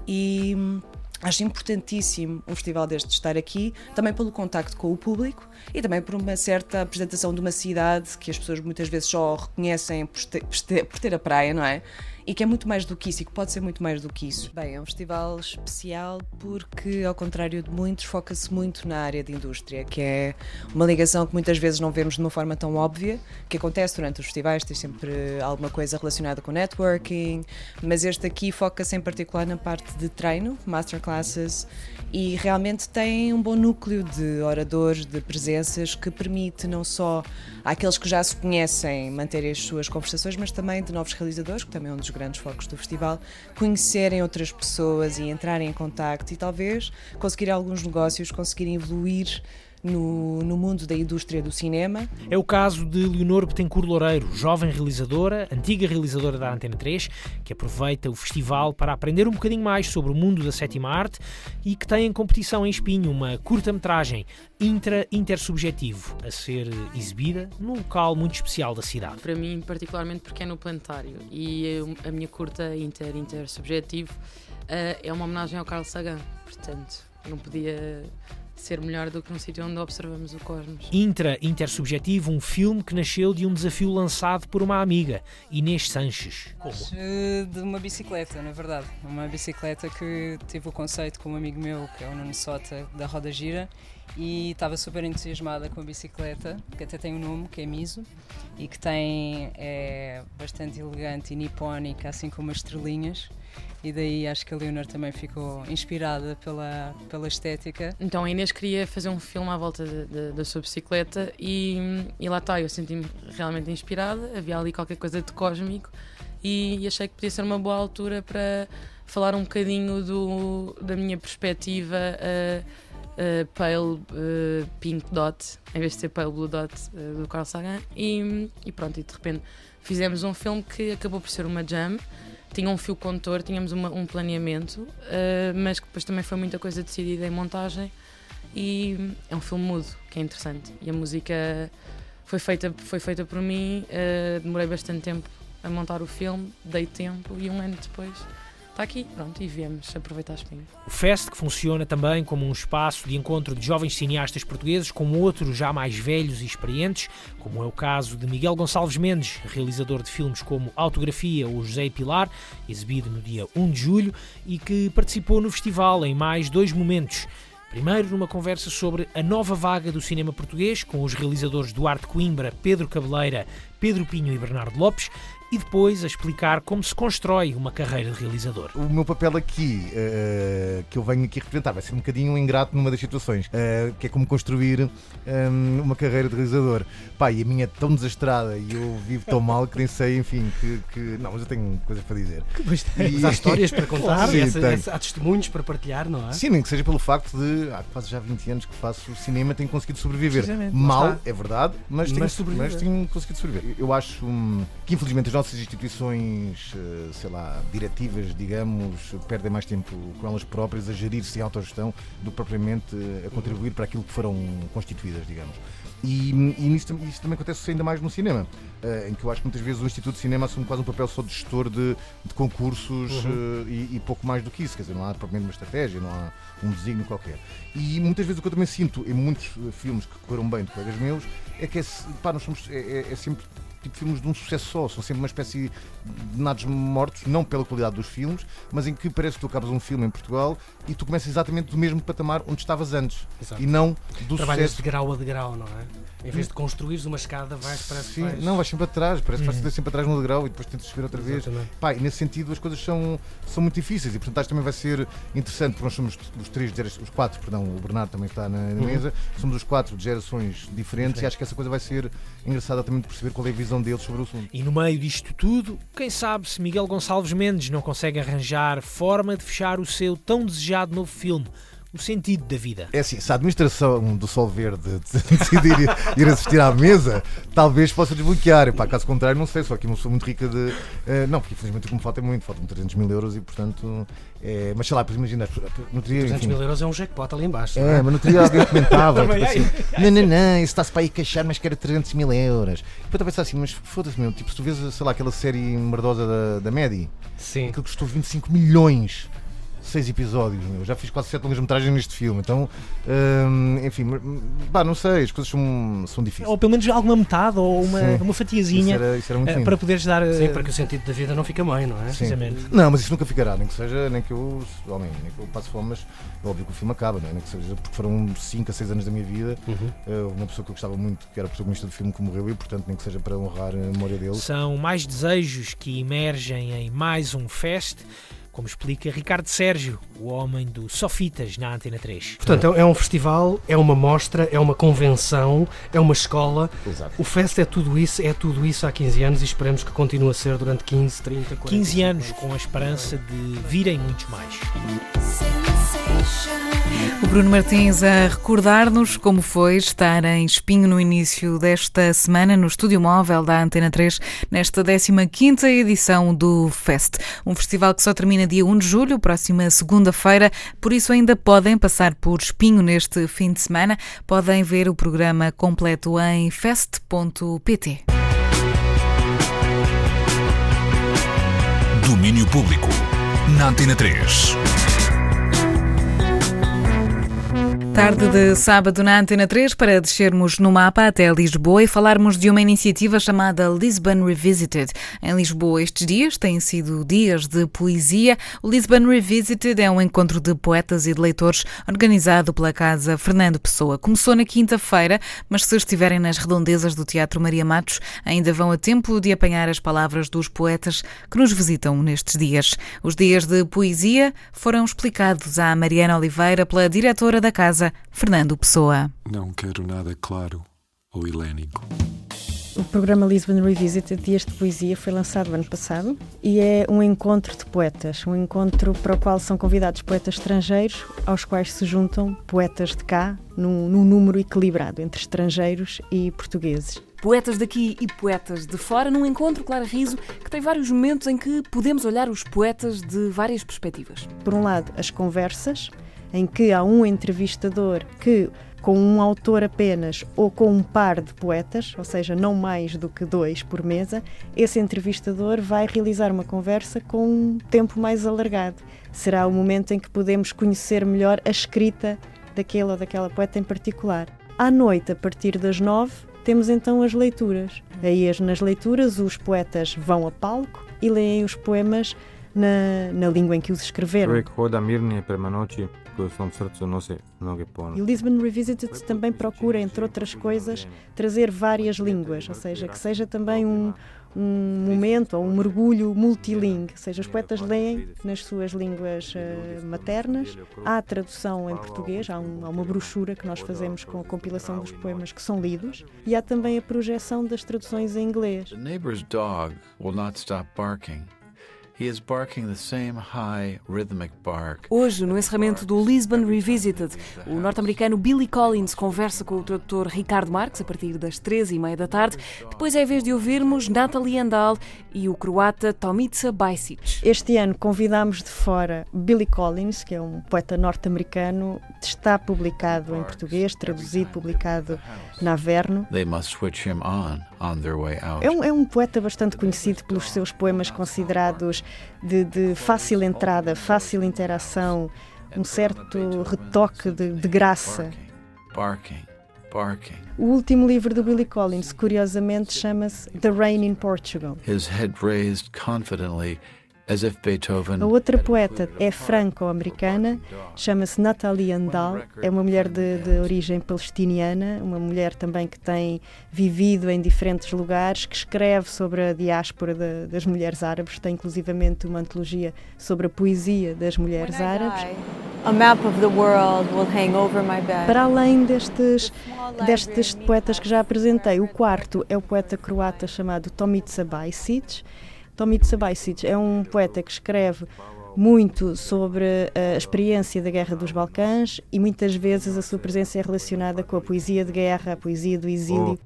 S14: E hum, acho importantíssimo um festival deste estar aqui, também pelo contacto com o público e também por uma certa apresentação de uma cidade que as pessoas muitas vezes só reconhecem por ter, por ter- a praia, não é? E que é muito mais do que isso e que pode ser muito mais do que isso. Bem, é um festival especial porque, ao contrário de muitos, foca-se muito na área de indústria, que é uma ligação que muitas vezes não vemos de uma forma tão óbvia, que acontece durante os festivais, tem sempre alguma coisa relacionada com networking, mas este aqui foca-se em particular na parte de treino, masterclasses, e realmente tem um bom núcleo de oradores, de presenças, que permite não só àqueles que já se conhecem manterem as suas conversações, mas também de novos realizadores, que também é um dos grandes focos do festival, conhecerem outras pessoas e entrarem em contacto e talvez conseguir alguns negócios, conseguirem evoluir no, no mundo da indústria do cinema.
S8: É o caso de Leonor Betancourt Loureiro, jovem realizadora, antiga realizadora da Antena 3, que aproveita o festival para aprender um bocadinho mais sobre o mundo da sétima arte e que tem em competição em Espinho uma curta-metragem intra-intersubjetivo a ser exibida num local muito especial da cidade.
S15: Para mim, particularmente porque é no planetário e a minha curta inter intersubjetivo eh, é uma homenagem ao Carl Sagan, portanto não podia ser melhor do que num sítio onde observamos o cosmos.
S8: Intra-intersubjetivo, um filme que nasceu de um desafio lançado por uma amiga, Inês Sanches. Como?
S16: De uma bicicleta, na verdade. Uma bicicleta que tive o conceito com um amigo meu, que é o Nuno Sota, da Roda Gira, e estava super entusiasmada com a bicicleta, que até tem um nome, que é Miso, e que tem é bastante elegante e nipónica, assim como as estrelinhas. E daí acho que a Leonor também ficou inspirada pela, pela estética.
S15: Então a Inês queria fazer um filme à volta da sua bicicleta e, e lá está, eu senti-me realmente inspirada, havia ali qualquer coisa de cósmico e, e achei que podia ser uma boa altura para falar um bocadinho do, da minha perspectiva uh, uh, Pale uh, Pink Dot, em vez de ser Pale Blue Dot uh, do Carl Sagan. E, e pronto, e de repente fizemos um filme que acabou por ser uma jam. Tinha um fio condutor, tínhamos uma- um planeamento, mas que depois também foi muita coisa decidida em montagem. E é um filme mudo, que é interessante. E a música foi feita, foi feita por mim, demorei bastante tempo a montar o filme, dei tempo e um ano depois está aqui, pronto, e viemos aproveitar as pingas.
S8: O Fest, que funciona também como um espaço de encontro de jovens cineastas portugueses com outros já mais velhos e experientes, como é o caso de Miguel Gonçalves Mendes, realizador de filmes como Autografia ou José Pilar, exibido no dia 1 de julho, e que participou no festival em mais dois momentos. Primeiro, numa conversa sobre a nova vaga do cinema português, com os realizadores Duarte Coimbra, Pedro Cabeleira, Pedro Pinho e Bernardo Lopes, e depois a explicar como se constrói uma carreira de realizador.
S17: O meu papel aqui, eh, que eu venho aqui representar, vai ser um bocadinho ingrato numa das situações, eh, que é como construir eh, uma carreira de realizador. Pá, e a minha é tão desastrada e eu vivo tão mal que nem sei, enfim, que. que- não, mas eu tenho coisas para dizer. E-
S18: mas há histórias para contar,
S17: Sim,
S18: essa-
S17: tenho.
S18: essa- há testemunhos para partilhar, não é?
S17: Sim, nem que seja pelo facto de há quase já 20 anos que faço cinema tenho conseguido sobreviver. Mal, é verdade, mas, tenho,
S18: Mas sobreviver.
S17: mas tenho conseguido sobreviver. Eu acho hum, que infelizmente as nossas instituições, eh, sei lá, diretivas, digamos, perdem mais tempo com elas próprias a gerir-se em autogestão do que propriamente eh, a contribuir para aquilo que foram constituídas, digamos. E, e nisso, tam- isso também acontece ainda mais no cinema, eh, em que eu acho que muitas vezes o Instituto de Cinema assume quase um papel só de gestor de, de concursos
S18: Uhum.
S17: e, e pouco mais do que isso, quer dizer, não há propriamente uma estratégia, não há um desígnio qualquer. E muitas vezes o que eu também sinto em muitos filmes que correram bem de colegas meus é que é, pá, nós somos, é, é- é sempre tipo filmes de um sucesso só, são sempre uma espécie de nados mortos, não pela qualidade dos filmes, mas em que parece que tu acabas um filme em Portugal e tu começas exatamente do mesmo patamar onde estavas antes
S18: Exato.
S17: e não do
S18: Trabalhas
S17: sucesso.
S18: de grau a degrau, não é? Em vez de construires uma escada, vais que
S17: Sim,
S18: vais...
S17: não, vais sempre atrás, parece que
S18: Uhum.
S17: vais sempre atrás no degrau e depois tentas subir outra vez.
S18: Exatamente.
S17: Pá, e nesse sentido as coisas são, são muito difíceis e portanto acho que também vai ser interessante porque nós somos os três, os quatro, perdão, o Bernardo também está na, na
S18: Uhum.
S17: mesa, somos os quatro de gerações diferentes
S8: Diferente.
S17: e acho que essa coisa vai ser engraçada também de perceber qual é a visão deles sobre o assunto.
S8: E no meio disto tudo, quem sabe se Miguel Gonçalves Mendes não consegue arranjar forma de fechar o seu tão desejado novo filme, O Sentido da Vida.
S17: É assim, se a administração do Sol Verde decidir ir, ir assistir à mesa, talvez possa desbloquear. Epá, caso contrário, não sei, só que não sou muito rica de. eh, não, porque infelizmente o que me falta é muito, faltam 300 mil euros e portanto. é, mas sei lá, pois imagina, não teria.
S18: 300
S17: enfim,
S18: mil euros é um jackpot ali embaixo. não
S17: É, mas não teria alguém que comentava. Tipo
S18: é.
S17: assim, não, não, não, isso está-se para aí queixar, mas quero 300 mil euros. E depois eu pensar assim, mas foda-se, meu, tipo, se tu vês, sei lá, aquela série merdosa da, da Medi,
S18: Sim.
S17: aquilo custou 25 milhões. Seis episódios, meu. Já fiz quase sete longas metragens neste filme, então, hum, enfim, pá, não sei, as coisas são, são difíceis.
S8: Ou pelo menos alguma metade ou uma,
S17: Sim.
S8: uma fatiazinha
S17: Isso era- isso era muito
S8: eh, para poderes dar.
S18: Sim,
S8: eh,
S18: para que o sentido da vida não fica bem, não é?
S17: Sim. Não, mas isso nunca ficará, nem que seja, nem que eu, homem, nem que eu passe fome, mas é óbvio que o filme acaba, não é? nem que seja, porque foram 5 a 6 anos da minha vida,
S18: Uhum.
S17: eh, uma pessoa que eu gostava muito, que era protagonista do filme, que morreu, e portanto, nem que seja para honrar a memória dele.
S8: São mais desejos que emergem em mais um fest, como explica Ricardo Sérgio, o homem do Sofitas na Antena 3.
S18: Portanto, é é um festival, é uma mostra, é uma convenção, é uma escola.
S17: Exato.
S18: O Fest é tudo isso, é tudo isso há 15 anos e esperemos que continue a ser durante 15, 30, 40.
S8: 15 anos com a esperança de virem muitos mais.
S2: O Bruno Martins a recordar-nos como foi estar em Espinho no início desta semana no estúdio móvel da Antena 3, nesta 15ª edição do Fest. Um festival que só termina dia 1 de julho, próxima segunda-feira, por isso ainda podem passar por Espinho neste fim de semana. Podem ver o programa completo em fest.pt.
S1: Domínio Público. Na Antena 3.
S2: Tarde de sábado na Antena 3 para descermos no mapa até Lisboa e falarmos de uma iniciativa chamada Lisbon Revisited. Em Lisboa, estes dias têm sido dias de poesia. O Lisbon Revisited é um encontro de poetas e de leitores organizado pela Casa Fernando Pessoa. Começou na quinta-feira, mas se estiverem nas redondezas do Teatro Maria Matos, ainda vão a tempo de apanhar as palavras dos poetas que nos visitam nestes dias. Os dias de poesia foram explicados à Mariana Oliveira pela diretora da casa, Fernando Pessoa.
S19: Não quero nada claro ou helénico.
S20: O programa Lisbon Revisited Dias de Poesia foi lançado ano passado e é um encontro de poetas, um encontro para o qual são convidados poetas estrangeiros, aos quais se juntam poetas de cá, num, num número equilibrado entre estrangeiros e portugueses.
S21: Poetas daqui e poetas de fora, num encontro, Clara Riso, que tem vários momentos em que podemos olhar os poetas de várias perspectivas.
S20: Por um lado, as conversas, em que há um entrevistador que, com um autor apenas ou com um par de poetas, ou seja, não mais do que dois por mesa, esse entrevistador vai realizar uma conversa com um tempo mais alargado. Será o momento em que podemos conhecer melhor a escrita daquele ou daquela poeta em particular. À noite, a partir das nove, temos então as leituras. Aí, nas leituras, os poetas vão a palco e leem os poemas na, na língua em que os escreveram.
S22: Koju u svom srcu nosi mnoge ponove.
S20: E o Lisbon Revisited também procura, entre outras coisas, trazer várias línguas, ou seja, que seja também um, um momento ou um mergulho multilingue, ou seja, os poetas leem nas suas línguas uh, maternas, há a tradução em português, há, um, há, uma brochura que nós fazemos com a compilação dos poemas que são lidos, e há também a projeção das traduções em inglês.
S23: The neighbor's dog will not stop barking.
S21: Hoje, no encerramento do Lisbon Revisited, o norte-americano Billy Collins conversa com o tradutor Ricardo Marques a partir das três e meia da tarde. Depois é a vez de ouvirmos Natalie Andal e o croata Tomica Bajsic.
S20: Este ano convidámos de fora Billy Collins, que é um poeta norte-americano, está publicado em português, traduzido, publicado na Averno.
S23: They must switch him on on their way out.
S20: É um, é um poeta bastante conhecido pelos seus poemas considerados de, de fácil entrada, fácil interação, um certo retoque de, de graça.
S23: Barking, barking.
S20: O último livro do Billy Collins, curiosamente, chama-se The Rain in Portugal.
S23: His head raised confidently.
S20: A outra poeta é franco-americana, chama-se Nathalie Andal, é uma mulher de, de, origem palestiniana, uma mulher também que tem vivido em diferentes lugares, que escreve sobre a diáspora de, das mulheres árabes, tem inclusivamente uma antologia sobre a poesia das mulheres árabes. Para além destes, destes poetas que já apresentei, o quarto é o poeta croata chamado Tomica Bajsic, Tomica Bajsic é um poeta que escreve muito sobre a experiência da Guerra dos Balcãs e muitas vezes a sua presença é relacionada com a poesia de guerra, a poesia do exílio.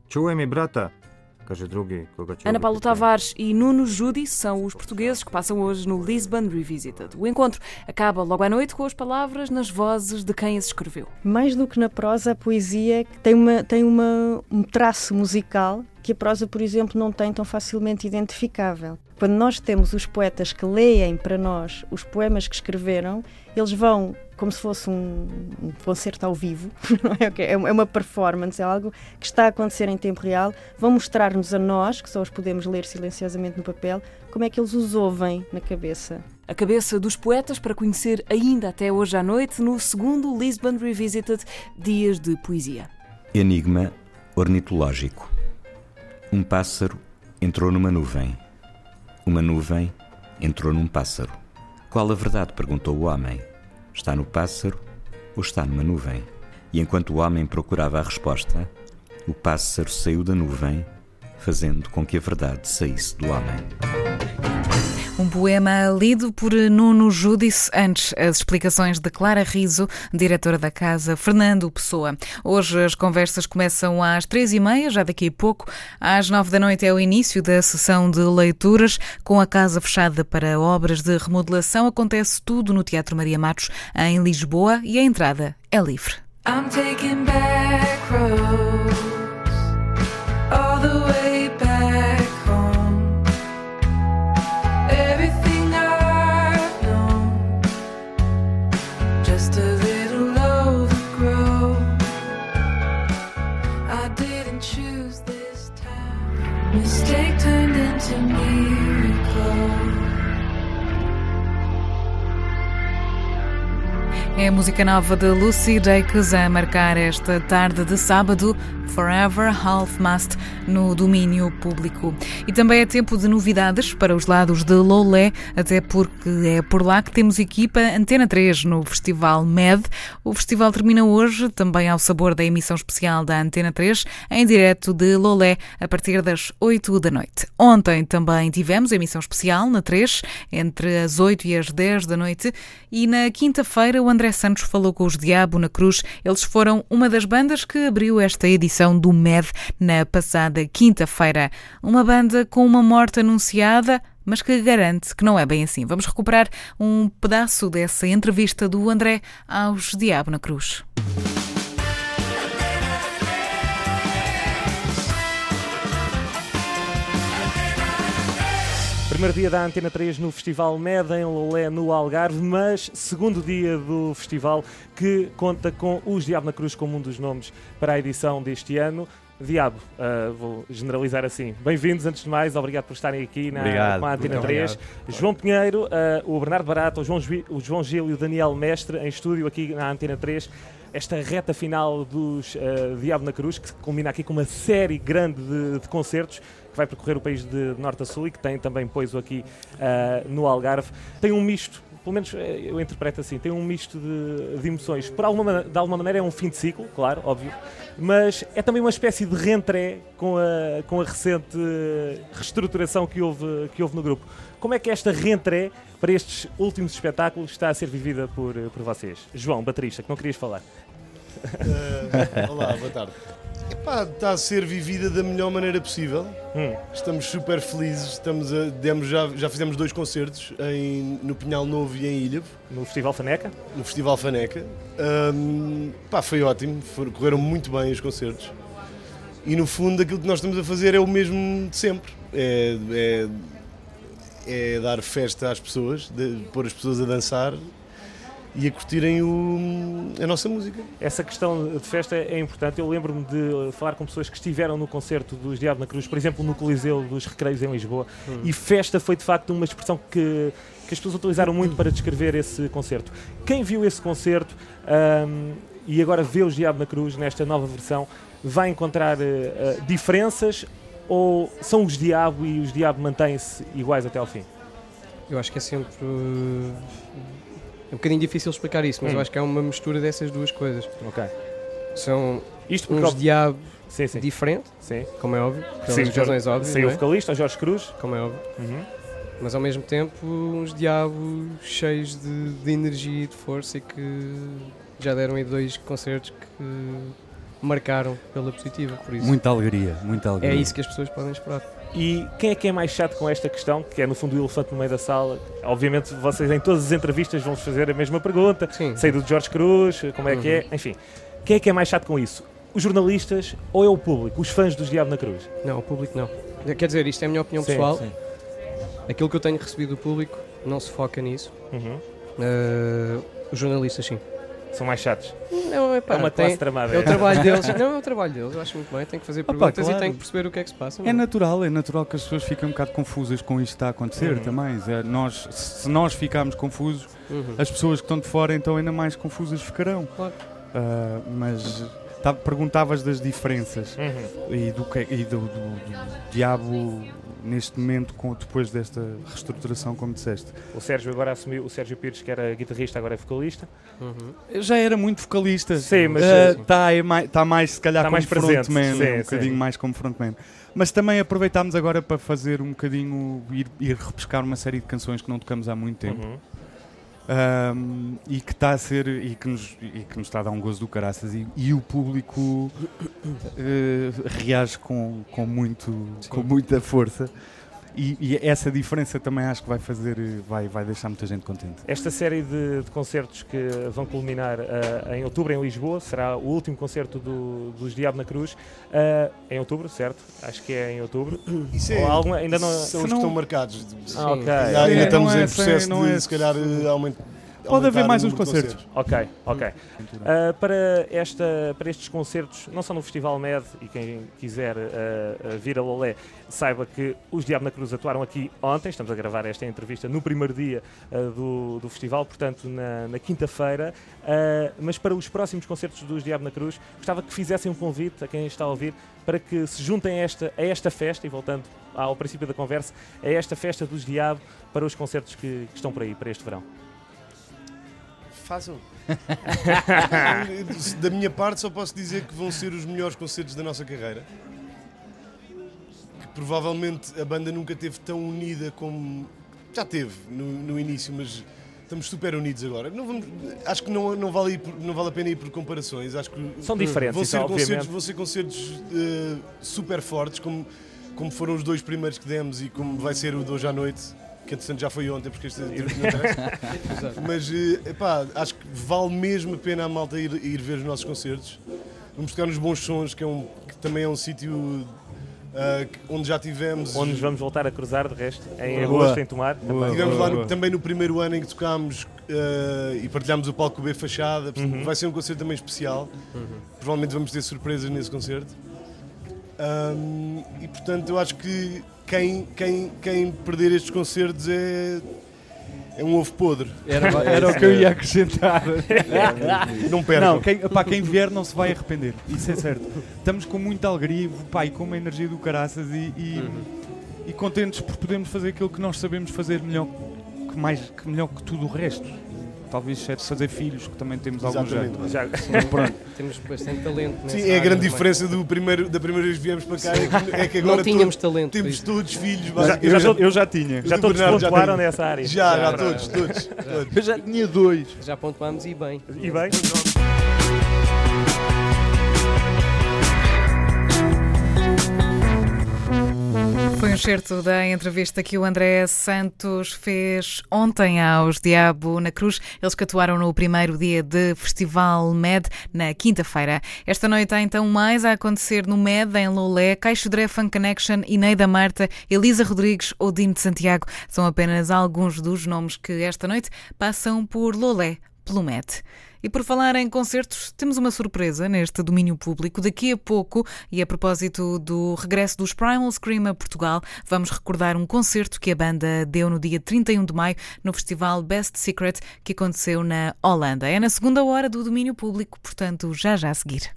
S21: Ana Paulo
S22: ubiti.
S21: Tavares e Nuno Judi são os portugueses que passam hoje no Lisbon Revisited. O encontro acaba logo à noite com as palavras nas vozes de quem as escreveu.
S20: Mais do que na prosa, a poesia tem, uma, tem uma, um traço musical que a prosa, por exemplo, não tem tão facilmente identificável. Quando nós temos os poetas que leem para nós os poemas que escreveram, eles vão como se fosse um, um concerto ao vivo, não é? Okay, é uma performance, é algo que está a acontecer em tempo real, vão mostrar-nos a nós, que só os podemos ler silenciosamente no papel, como é que eles os ouvem na cabeça.
S21: A cabeça dos poetas para conhecer ainda até hoje à noite no segundo Lisbon Revisited Dias de Poesia.
S24: Enigma ornitológico. Um pássaro entrou numa nuvem. Uma nuvem entrou num pássaro. Qual a verdade? perguntou o homem. Está no pássaro ou está numa nuvem? E enquanto o homem procurava a resposta, o pássaro saiu da nuvem, fazendo com que a verdade saísse do homem.
S2: Um poema lido por Nuno Júdice, antes as explicações de Clara Riso, diretora da casa, Fernando Pessoa. Hoje as conversas começam às três e meia, já daqui a pouco. Às nove da noite é o início da sessão de leituras, com a casa fechada para obras de remodelação. Acontece tudo no Teatro Maria Matos, em Lisboa, e a entrada é livre.
S25: I'm
S2: música nova de Lucy Dacus a marcar esta tarde de sábado, Forever Half Mast, no domínio público. E também é tempo de novidades para os lados de Lolé, até porque é por lá que temos equipa Antena 3 no Festival MED. O festival termina hoje, também ao sabor da emissão especial da Antena 3, em direto de Lolé, a partir das 8 da noite. Ontem também tivemos emissão especial na 3, entre as 8 e as 10 da noite, e na quinta-feira o André Santos falou com os Diabo na Cruz. Eles foram uma das bandas que abriu esta edição do MED na passada quinta-feira. Uma banda com uma morte anunciada, mas que garante que não é bem assim. Vamos recuperar um pedaço dessa entrevista do André aos Diabo na Cruz.
S26: Primeiro dia da Antena 3 no Festival MED em Lolé, no Algarve, mas segundo dia do festival que conta com os Diabo na Cruz como um dos nomes para a edição deste ano. Diabo, uh, vou generalizar assim. Bem-vindos, antes de mais, obrigado por estarem aqui na,
S27: Obrigado.
S26: com a Antena
S27: Muito
S26: 3.
S27: obrigado.
S26: João Pinheiro, uh, o Bernardo Barato, o João, Gil- o João Gil e o Daniel Mestre em estúdio aqui na Antena 3. Esta reta final dos uh, Diabo na Cruz, que culmina aqui com uma série grande de, de concertos que vai percorrer o país de norte a sul e que tem também poiso aqui uh, no Algarve. Tem um misto, pelo menos eh, eu interpreto assim, tem um misto de, de emoções. Por alguma, ma- de alguma maneira é um fim de ciclo, claro, óbvio, mas é também uma espécie de reentré com a, com a recente reestruturação que houve, que houve no grupo. Como é que esta reentré para estes últimos espetáculos está a ser vivida por, por vocês? João, baterista, que não querias falar.
S28: Eh, olá, boa tarde. Epá, está a ser vivida da melhor maneira possível. Estamos super felizes. Estamos a- demos, já, já fizemos dois concertos em, no Pinhal Novo e em Ilhavo.
S26: No Festival Faneca?
S28: No Festival Faneca. Ahm, pá, foi ótimo. Foram- correram muito bem os concertos. E no fundo aquilo que nós estamos a fazer é o mesmo de sempre. É, é, é dar festa às pessoas, de, pôr as pessoas a dançar e a curtirem o- a nossa música.
S26: Essa questão de festa é importante. Eu lembro-me de falar com pessoas que estiveram no concerto dos Diabo na Cruz, por exemplo, no Coliseu dos Recreios em Lisboa,
S28: Hum.
S26: e festa foi de facto uma expressão que, que as pessoas utilizaram muito para descrever esse concerto. Quem viu esse concerto ahm, e agora vê os Diabo na Cruz nesta nova versão, vai encontrar eh, eh, diferenças ou são os Diabo e os Diabo mantêm-se iguais até ao fim?
S29: Eu acho que é sempre. uh, É um bocadinho difícil explicar isso, mas
S26: Hum.
S29: eu acho que é uma mistura dessas duas coisas.
S26: Ok.
S29: São
S26: Isto
S29: uns diabos
S26: Sim, sim.
S29: diferentes,
S26: Sim.
S29: como é óbvio,
S26: Sim,
S29: pelas
S26: o
S29: razões
S26: Jorge-
S29: óbvias.
S26: sim,
S29: não
S26: o
S29: é?
S26: vocalista, o Jorge Cruz.
S29: Como é óbvio.
S26: Uhum.
S29: Mas ao mesmo tempo, uns diabos cheios de, de energia e de força e que já deram aí dois concertos que marcaram pela positiva. Por isso.
S27: Muita alegria, muita alegria.
S29: É isso que as pessoas podem esperar.
S26: E quem é que é mais chato com esta questão, que é no fundo o elefante no meio da sala? Obviamente vocês em todas as entrevistas vão fazer a mesma pergunta. Sei do Jorge Cruz, como é que é,
S29: Uhum.
S26: enfim. Quem é que é mais chato com isso? Os jornalistas ou é o público, os fãs dos Diabo na Cruz?
S29: Não, o público não. Quer dizer, isto é a minha opinião
S26: Sim,
S29: pessoal.
S26: sim.
S29: Aquilo que eu tenho recebido do público não se foca nisso.
S26: Uhum.
S29: Uh, os jornalistas, sim.
S26: São mais chatos.
S29: Não, é, pá,
S26: É uma
S29: tem-
S26: classe tramada.
S29: É o trabalho deles. Não, é o trabalho deles. Eu acho muito bem. Tem que fazer
S27: Opa,
S29: perguntas
S27: claro.
S29: e tem que perceber o que é que se passa.
S27: É
S29: não
S27: natural, é natural que as pessoas fiquem um bocado confusas com isto que está a acontecer
S29: Uhum.
S27: também. É, nós, se nós ficarmos confusos,
S29: Uhum.
S27: as pessoas que estão de fora então ainda mais confusas ficarão.
S29: Claro.
S27: Ah, mas tá- perguntavas das diferenças
S26: Uhum.
S27: e do, que, e do, do- do diabo neste momento com, depois desta reestruturação, como disseste.
S26: O Sérgio agora assumiu, o Sérgio Pires, que era guitarrista, agora é vocalista.
S27: Uhum. Já era muito vocalista.
S26: Sim, mas
S27: está mais, tá mais, se calhar,
S26: Tá
S27: como
S26: mais presente,
S27: frontman,
S26: sim,
S27: um
S26: sim.
S27: bocadinho mais como frontman. Mas também aproveitámos agora para fazer um bocadinho, ir, ir repescar uma série de canções que não tocamos há muito tempo.
S26: Uhum.
S27: Um, e que está a ser e que, nos, e que nos está a dar um gozo do caraças e, e o público eh, reage com, com, muito, com muita força e, e essa diferença também acho que vai fazer eh, vai, vai deixar muita gente contente
S26: Esta série de, de concertos que vão culminar ah, em outubro em Lisboa será o último concerto do- dos Diabo na Cruz. Ah, em outubro, certo? Acho que é em outubro.
S28: Isso é-
S26: Ou alguma- ainda não,
S28: são os que estão marcados.
S26: Ah, ok.
S28: Ainda, ainda
S27: É,
S28: estamos
S27: não é
S28: em processo
S27: não
S28: de,
S27: é-
S28: se calhar,
S27: Pode haver mais uns
S28: de
S27: concertos.
S26: Ok, ok. Ah, para, esta, para estes concertos, não só no Festival MED, e quem quiser ah, vir a Lolé, saiba que os Diabo na Cruz atuaram aqui ontem, estamos a gravar esta entrevista no primeiro dia ah, do, do festival, portanto na, na quinta-feira, mas para os próximos concertos dos Diabo na Cruz, gostava que fizessem um convite a quem está a ouvir para que se juntem a esta, a esta festa, e voltando ao princípio da conversa, a esta festa dos Diabo para os concertos que, que estão por aí, para este verão.
S28: Façam. da minha parte, só posso dizer que vão ser os melhores concertos da nossa carreira. Que provavelmente a banda nunca teve tão unida como. Já teve no, no início, mas estamos super unidos agora. Não vamos- acho que não, não, vale ir por- não vale a pena ir por comparações. Acho que
S26: São diferentes,
S28: Vão ser,
S26: obviamente.
S28: concertos, vão ser concertos eh, super fortes, como, como foram os dois primeiros que demos e como vai ser o de hoje à noite. Que entretanto já foi ontem, porque este não interessa.
S29: Exato.
S28: Mas eh, epá, acho que vale mesmo a pena a malta ir, ir ver os nossos concertos. Vamos tocar nos Bons Sons, que, é um, que também é um sítio que- onde já tivemos.
S26: Onde nos vamos voltar a cruzar, de resto, em
S28: Boa.
S26: agosto, em Tomar. também.
S28: Tivemos lá no- também no primeiro ano em que tocámos ah, e partilhámos o palco B Fachada.
S26: Uhum.
S28: Vai ser um concerto também especial. Provavelmente vamos ter surpresas nesse concerto. Ahm, e portanto, eu acho que quem, quem, quem perder estes concertos é. É um ovo podre.
S27: Era, era o que eu ia acrescentar.
S28: Não percam.
S27: Não, quem, pá, quem vier não se vai arrepender. Isso é certo. Estamos com muita alegria pá, e com uma energia do caraças e, e, e contentes por podermos fazer aquilo que nós sabemos fazer melhor que, mais, que melhor que tudo o resto. Talvez exceto fazer filhos, que também temos algum
S28: Exatamente.
S27: jeito.
S28: Já-
S27: Mas pronto.
S29: Temos bastante talento.
S28: Sim, é a grande
S29: também.
S28: diferença do primeiro, da primeira vez que viemos para cá. É que, é que
S29: Não
S28: agora
S29: tínhamos
S28: todos-
S29: talento,
S28: Temos todos filhos.
S26: Já- eu já- eu já tinha. Já
S28: do
S26: todos
S28: Bernardo já
S26: pontuaram
S28: tem.
S26: nessa área.
S28: Já, já,
S29: Já,
S28: todos,
S29: já.
S28: todos, todos.
S27: Eu já tinha dois.
S29: Já pontuámos e bem.
S26: E bem?
S2: Excerto da entrevista que o André Santos fez ontem aos Diabo na Cruz. Eles que atuaram no primeiro dia de Festival MED, na quinta-feira. Esta noite há então mais a acontecer no MED, em Lolé, Caixo Dré Fun Connection, Ineida Marta, Elisa Rodrigues ou Dino de Santiago. São apenas alguns dos nomes que esta noite passam por Lolé, pelo MED. E por falar em concertos, temos uma surpresa neste domínio público. Daqui a pouco, e a propósito do regresso dos Primal Scream a Portugal, vamos recordar um concerto que a banda deu no dia 31 de maio no festival Best Secret que aconteceu na Holanda. É na segunda hora do domínio público, portanto, já já a seguir.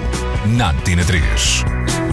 S1: na Antena 3.